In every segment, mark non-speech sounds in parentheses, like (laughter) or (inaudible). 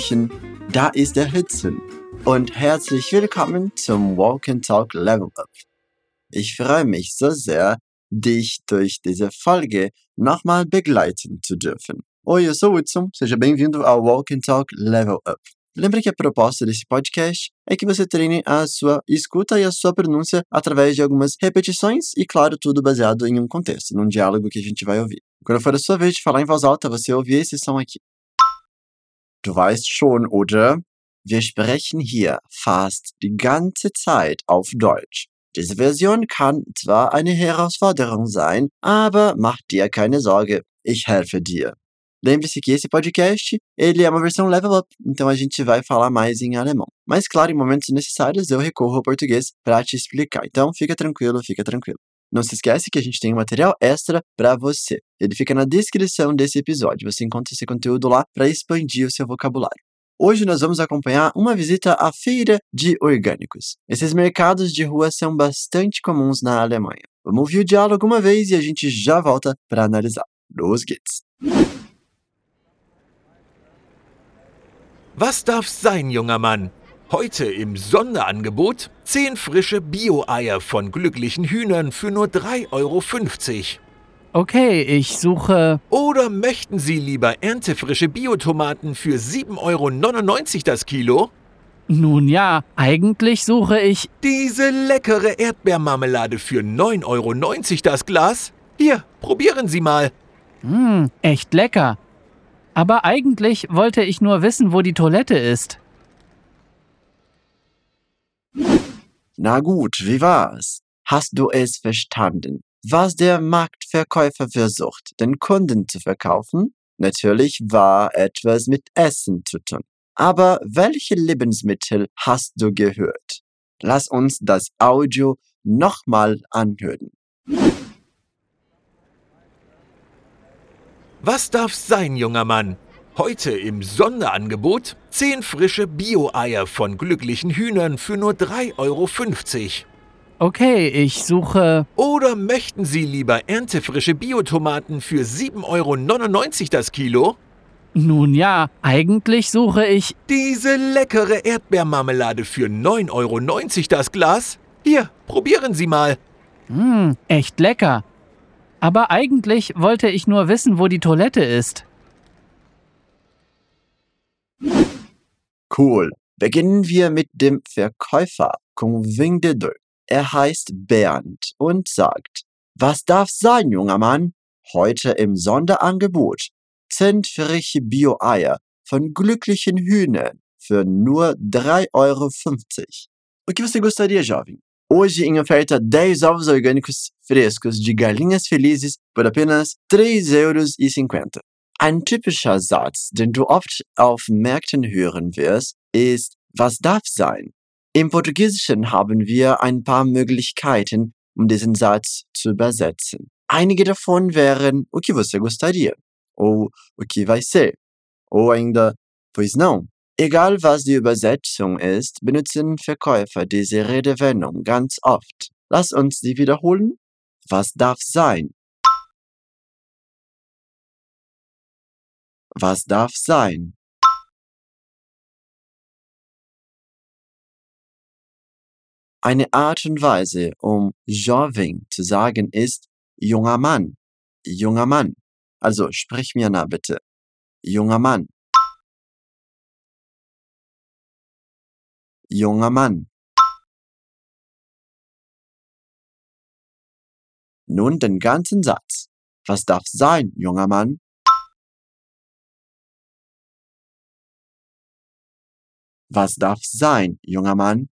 Hallöchen, da ist der Hützen und herzlich willkommen zum Walk and Talk Level Up. Ich freue mich so sehr, dich durch diese Folge nochmal begleiten zu dürfen. Oi, eu sou o Hudson, seja bem-vindo ao Walk and Talk Level Up. Lembre que a proposta desse podcast é que você treine a sua escuta e a sua pronúncia através de algumas repetições e, claro, tudo baseado em um contexto, num diálogo que a gente vai ouvir. Quando for a sua vez de falar em voz alta, você ouvir esse som aqui. Du weißt schon, oder? Wir sprechen hier fast die ganze Zeit auf Deutsch. Diese Version kann zwar eine Herausforderung sein, aber mach dir keine Sorge, ich helfe dir. Lembre-se que esse podcast, ele é uma versão level up, então a gente vai falar mais em alemão. Mas claro, em momentos necessários eu recorro ao português para te explicar. Então fica tranquilo, fica tranquilo. Não se esquece que a gente tem um material extra para você. Ele fica na descrição desse episódio. Você encontra esse conteúdo lá para expandir o seu vocabulário. Hoje nós vamos acompanhar uma visita à feira de orgânicos. Esses mercados de rua são bastante comuns na Alemanha. Vamos ouvir o diálogo uma vez e a gente já volta para analisar. Los geht's! Was darf's sein, junger Mann? Heute im Sonderangebot 10 frische Bio-Eier von glücklichen Hühnern für nur 3,50 Euro. Okay, ich suche. Oder möchten Sie lieber erntefrische Biotomaten für 7,99 Euro das Kilo? Nun ja, eigentlich suche ich. Diese leckere Erdbeermarmelade für 9,90 Euro das Glas? Hier, probieren Sie mal. Hm, echt lecker. Aber eigentlich wollte ich nur wissen, wo die Toilette ist. Na gut, wie war's? Hast du es verstanden? Was der Marktverkäufer versucht, den Kunden zu verkaufen? Natürlich war etwas mit Essen zu tun. Aber welche Lebensmittel hast du gehört? Lass uns das Audio nochmal anhören. Was darf's sein, junger Mann? Heute im Sonderangebot 10 frische Bio-Eier von glücklichen Hühnern für nur 3,50 Euro. Okay, ich suche. Oder möchten Sie lieber erntefrische Biotomaten für 7,99 Euro das Kilo? Nun ja, eigentlich suche ich. Diese leckere Erdbeermarmelade für 9,90 Euro das Glas? Hier, probieren Sie mal. Hm, echt lecker. Aber eigentlich wollte ich nur wissen, wo die Toilette ist. Cool. Beginnen wir mit dem Verkäufer, Conving de Deux. Er heißt Bernd und sagt, was darf sein, junger Mann? Heute im Sonderangebot. 10 frische Bio-Eier von glücklichen Hühnern für nur 3,50 Euro. O que você gostaria, jovem? Hoje em oferta 10 ovos orgânicos frescos de galinhas felizes por apenas 3,50 euros. Ein typischer Satz, den du oft auf Märkten hören wirst, ist, was darf sein? Im Portugiesischen haben wir ein paar Möglichkeiten, um diesen Satz zu übersetzen. Einige davon wären o que você gostaria, ou o que vai ser, ou ainda pois não. Egal was die Übersetzung ist, benutzen Verkäufer diese Redewendung ganz oft. Lass uns sie wiederholen. Was darf sein? Was darf sein? Eine Art und Weise, um jovem zu sagen, ist junger Mann. Junger Mann. Also sprich mir nach bitte. Junger Mann. Junger Mann. Nun den ganzen Satz. Was darf sein, junger Mann? Was darf sein, junger Mann?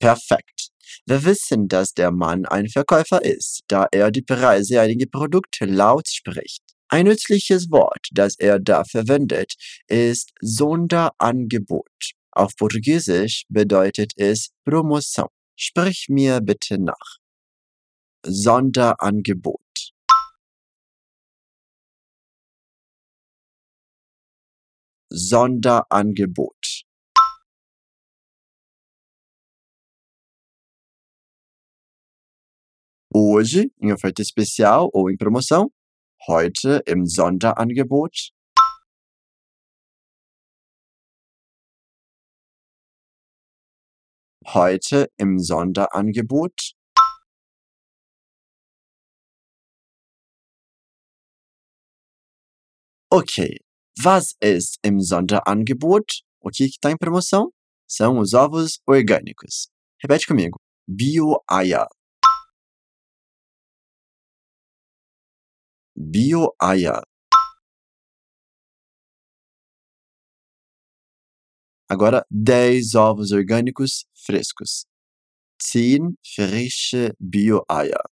Perfekt. Wir wissen, dass der Mann ein Verkäufer ist, da er die Preise einiger Produkte laut spricht. Ein nützliches Wort, das er da verwendet, ist Sonderangebot. Auf Portugiesisch bedeutet es Promoção. Sprich mir bitte nach. Sonderangebot. Sonderangebot. Hoje, em oferta especial ou em promoção, Heute im Sonderangebot? Heute im Sonderangebot? Ok, was ist im Sonderangebot? O que está em promoção? São os ovos orgânicos. Repete comigo. Bio-Eier. Bio-Eier. Agora, 10 ovos orgânicos frescos. 10 frische Bio-Eier.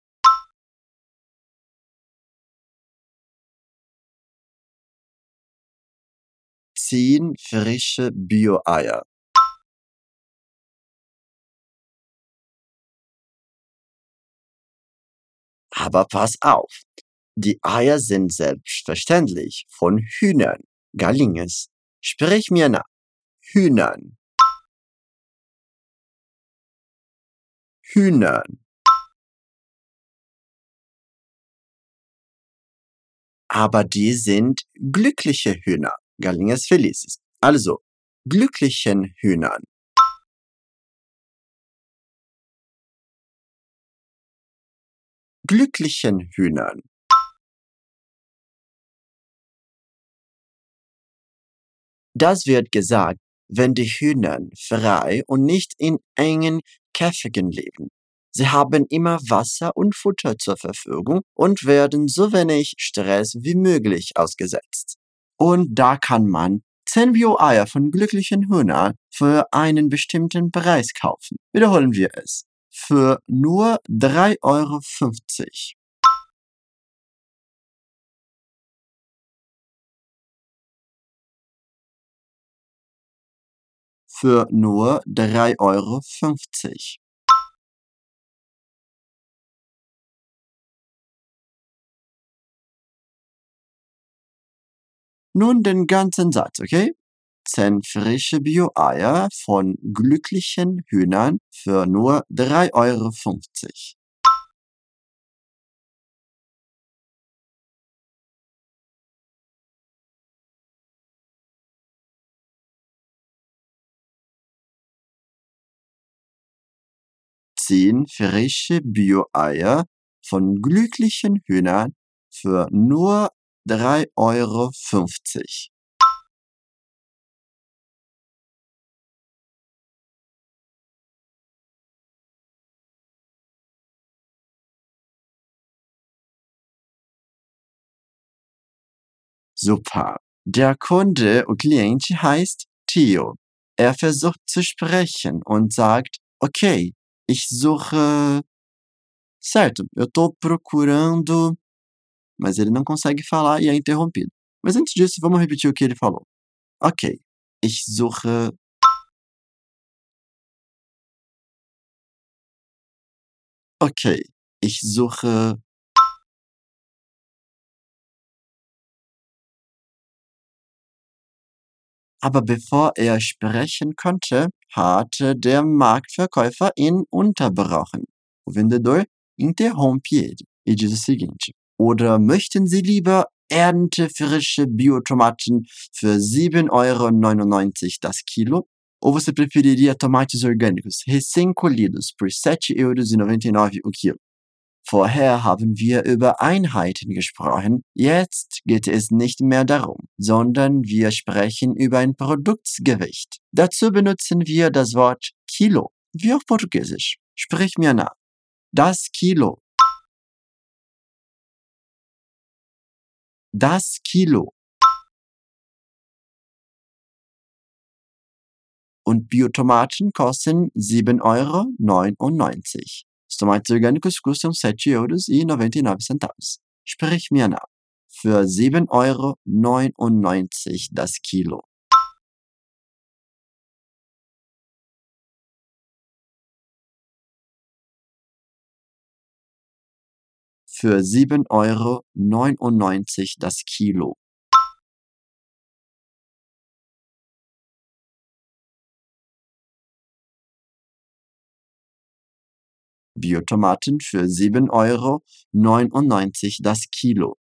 Zehn frische Bio-Eier. Aber pass auf, die Eier sind selbstverständlich von Hühnern, Gallinges. Sprich mir nach. Hühnern. Hühnern. Aber die sind glückliche Hühner, Gallinges felices. Also, glücklichen Hühnern. Glücklichen Hühnern. Das wird gesagt, wenn die Hühner frei und nicht in engen Käfigen leben. Sie haben immer Wasser und Futter zur Verfügung und werden so wenig Stress wie möglich ausgesetzt. Und da kann man 10 Bio-Eier von glücklichen Hühnern für einen bestimmten Preis kaufen. Wiederholen wir es. Für nur 3,50 Euro. Für nur 3,50 Euro. Nun den ganzen Satz, okay? 10 frische Bio-Eier von glücklichen Hühnern für nur 3,50 Euro. Zehn frische Bio-Eier von glücklichen Hühnern für nur 3,50 Euro. Super. Der Kunde, o cliente, heißt Theo. Er versucht zu sprechen und sagt, ok, ich suche. Certo, eu tô procurando. Mas ele não consegue falar e é interrompido. Mas antes disso, vamos repetir o que ele falou. Ok, ich suche. Ok, ich suche. Aber bevor er sprechen konnte, hatte der Marktverkäufer ihn unterbrochen. O vendedor interrompe ele e diz o seguinte: Oder möchten Sie lieber erntefrische Biotomaten für 7,99 Euro das Kilo? Ou você preferiria tomates orgânicos recém-colhidos por 7,99 Euro o quilo? Vorher haben wir über Einheiten gesprochen, jetzt geht es nicht mehr darum, sondern wir sprechen über ein Produktsgewicht. Dazu benutzen wir das Wort Kilo, wie auf Portugiesisch. Sprich mir nach. Das Kilo. Das Kilo. Und Biotomaten kosten 7,99 Euro. Os tomates orgânicos custam 7,99 euros. Sprich mir nach. Für 7,99 Euro das Kilo. für 7,99 Euro das Kilo. Biotomaten für 7,99 Euro das Kilo.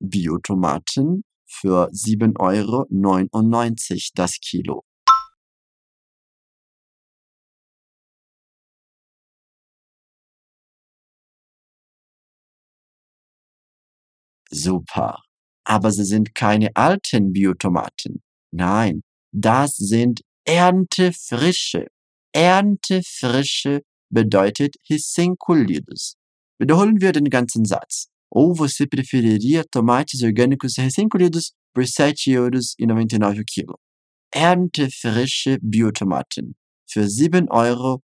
Biotomaten für 7,99 Euro das Kilo. Super. Aber sie sind keine alten Biotomaten. Nein, das sind Erntefrische. Erntefrische bedeutet recém-colhidos. Wiederholen wir den ganzen Satz. Ou você preferiria tomates orgânicos recém-colhidos por 7,99 euros o quilo? Erntefrische Biotomaten für 7,99 Euro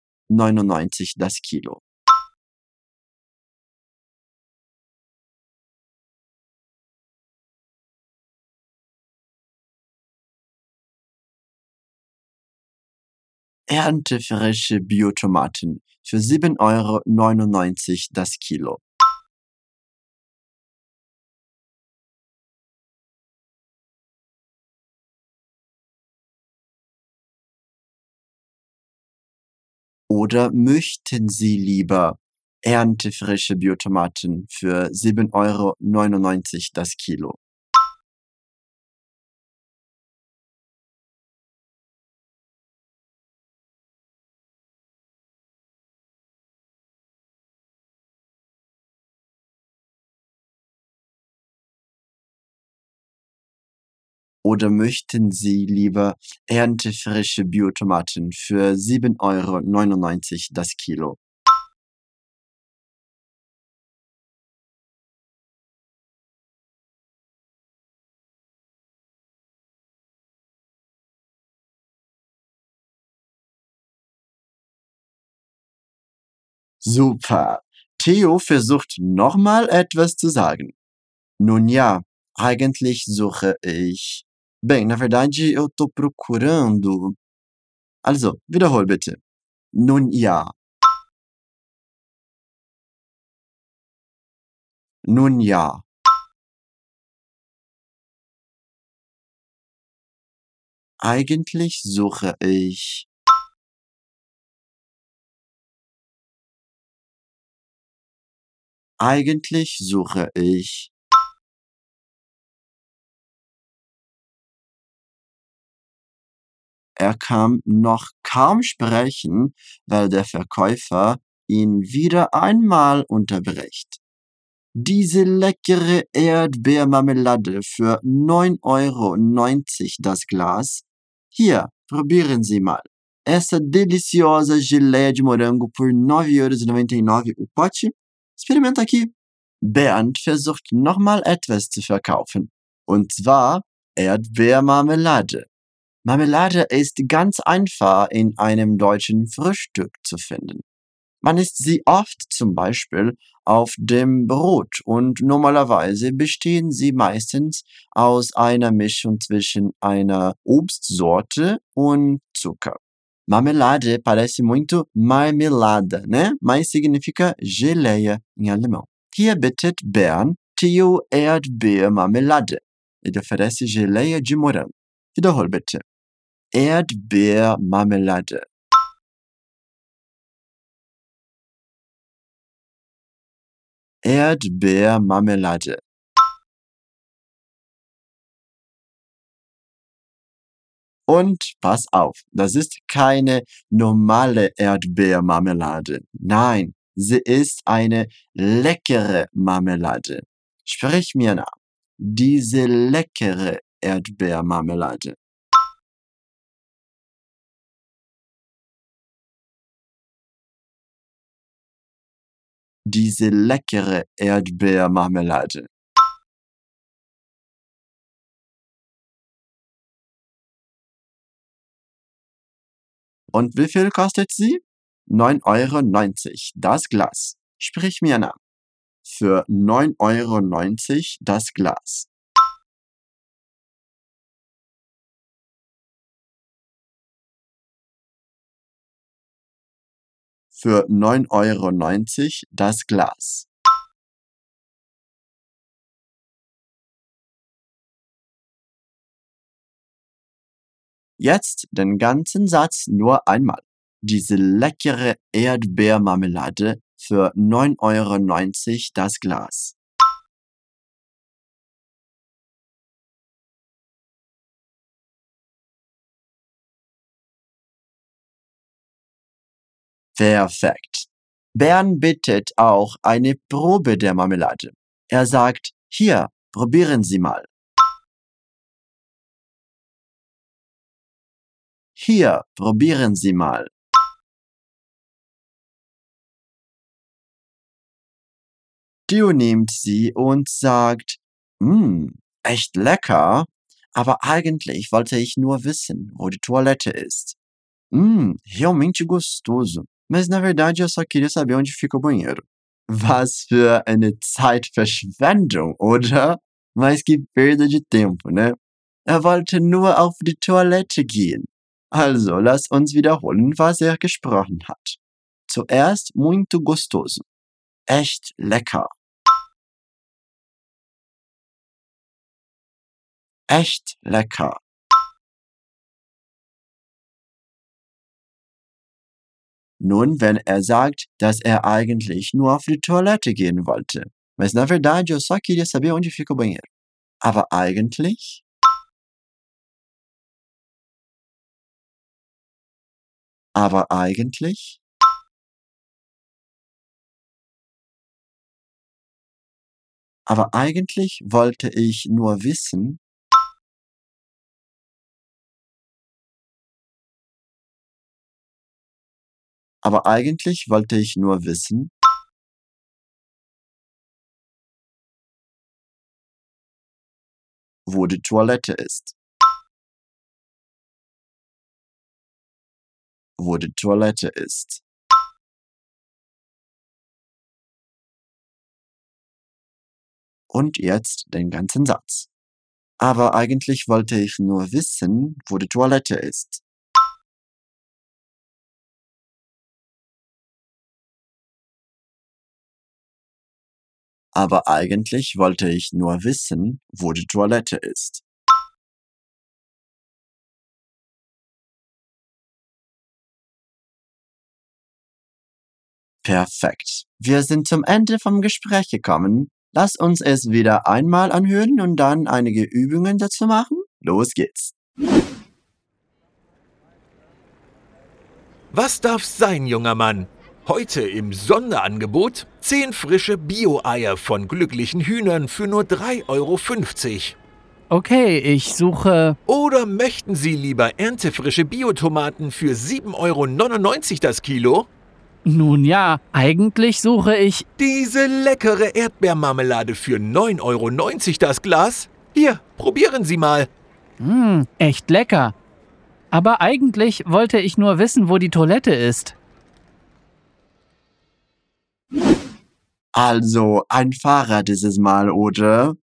das Kilo. Erntefrische Biotomaten für 7,99 Euro das Kilo. Oder möchten Sie lieber erntefrische Biotomaten für 7,99 Euro das Kilo? Oder möchten Sie lieber erntefrische Biotomaten für 7,99 Euro das Kilo? Super. Theo versucht nochmal etwas zu sagen. Nun ja, eigentlich suche ich. Bem, na verdade eu tô procurando. Also, wiederhol bitte. Nun ja. Nun ja. Eigentlich suche ich. Eigentlich suche ich. Er kann noch kaum sprechen, weil der Verkäufer ihn wieder einmal unterbricht. Diese leckere Erdbeermarmelade für 9,90 Euro das Glas. Hier, probieren Sie mal. Essa deliciosa geleia de morango por 9,99 Euro o pote. Experimenta aqui. Bernd versucht nochmal etwas zu verkaufen. Und zwar Erdbeermarmelade. Marmelade ist ganz einfach in einem deutschen Frühstück zu finden. Man isst sie oft zum Beispiel auf dem Brot und normalerweise bestehen sie meistens aus einer Mischung zwischen einer Obstsorte und Zucker. Marmelade parece muito marmelada, né? Mas significa geleia em alemão. Hier bittet Bern Theo Erdbeermarmelade. Ele oferece geleia de morango. Wiederhol bitte. Erdbeermarmelade. Erdbeermarmelade. Und pass auf, das ist keine normale Erdbeermarmelade. Nein, sie ist eine leckere Marmelade. Sprich mir nach. Diese leckere Erdbeermarmelade. Diese leckere Erdbeermarmelade. Und wie viel kostet sie? 9,90 Euro das Glas. Sprich mir nach. Für 9,90 Euro das Glas. Für 9,90 Euro das Glas. Jetzt den ganzen Satz nur einmal. Diese leckere Erdbeermarmelade für 9,90 Euro das Glas. Perfekt. Bern bittet auch eine Probe der Marmelade. Er sagt, hier, probieren Sie mal. Hier, probieren Sie mal. Theo nimmt sie und sagt, hm, echt lecker, aber eigentlich wollte ich nur wissen, wo die Toilette ist. Hum, realmente gostoso. Mas na verdade eu só queria saber onde fica o banheiro. Was (laughs) für eine Zeitverschwendung, oder? Mas que perda de tempo, ne? Er wollte nur auf die Toilette gehen. Also, lass uns wiederholen, was er gesprochen hat. Zuerst muito gostoso. Echt lecker. Echt lecker. Nun, wenn er sagt, dass er eigentlich nur auf die Toilette gehen wollte. Mas na verdade eu só queria saber onde fica o banheiro. Aber eigentlich? Aber eigentlich? Aber eigentlich wollte ich nur wissen, aber eigentlich wollte ich nur wissen, wo die Toilette ist. Wo die Toilette ist. Und jetzt den ganzen Satz. Aber eigentlich wollte ich nur wissen, wo die Toilette ist. Aber eigentlich wollte ich nur wissen, wo die Toilette ist. Perfekt. Wir sind zum Ende vom Gespräch gekommen. Lass uns es wieder einmal anhören und dann einige Übungen dazu machen. Los geht's. Was darf's sein, junger Mann? Heute im Sonderangebot 10 frische Bio-Eier von glücklichen Hühnern für nur 3,50 Euro. Okay, ich suche. Oder möchten Sie lieber erntefrische Biotomaten für 7,99 Euro das Kilo? Nun ja, eigentlich suche ich. Diese leckere Erdbeermarmelade für 9,90 Euro das Glas? Hier, probieren Sie mal. Hm, echt lecker. Aber eigentlich wollte ich nur wissen, wo die Toilette ist. Also ein Fahrer dieses Mal, oder?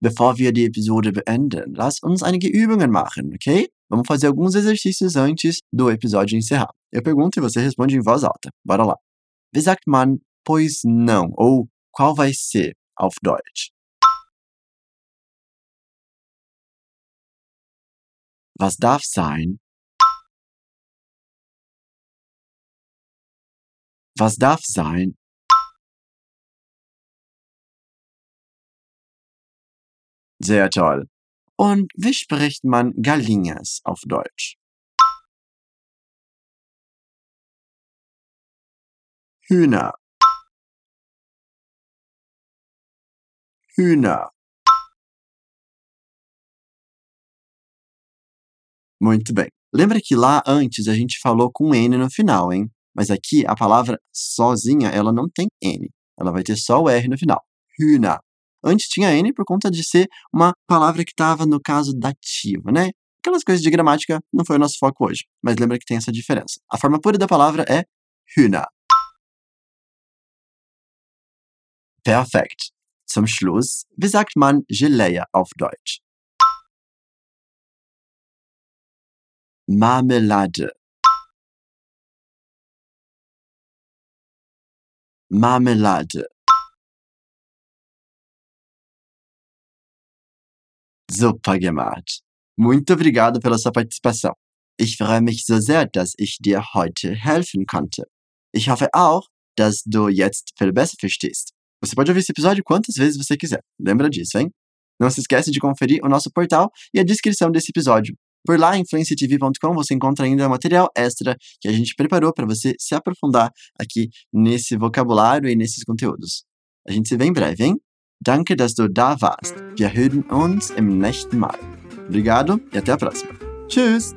Bevor wir die Episode beenden, lass uns einige Übungen machen, ok? Vamos fazer alguns exercícios antes do episódio encerrar. Eu pergunto e você responde em voz alta. Bora lá. Wie sagt man pois não ou qual vai ser auf Deutsch? Was darf sein? Was darf sein? Sehr toll. Und wie spricht man Galinhas auf Deutsch? Hühner. Hühner. Muito bem. Lembra que lá antes a gente falou com N no final, hein? Mas aqui a palavra sozinha, ela não tem N. Ela vai ter só o R no final. Hühner. Antes tinha N por conta de ser uma palavra que estava no caso dativo, né? Aquelas coisas de gramática não foi o nosso foco hoje, mas lembra que tem essa diferença. A forma pura da palavra é Hühner. Perfekt. Zum Schluss, wie sagt man Gelee auf Deutsch? Marmelade. Marmelade. Super gemacht. Muito obrigado pela sua participação. Ich freue mich so sehr, dass ich dir heute helfen konnte. Ich hoffe auch, dass du jetzt viel besser verstehst. Você pode ouvir esse episódio quantas vezes você quiser. Lembra disso, hein? Não se esquece de conferir o nosso portal e a descrição desse episódio. Por lá, em fluencytv.com, você encontra ainda material extra que a gente preparou para você se aprofundar aqui nesse vocabulário e nesses conteúdos. A gente se vê em breve, hein? Danke, dass du da warst. Wir hören uns im nächsten Mal. Obrigado e até a próxima. Tschüss!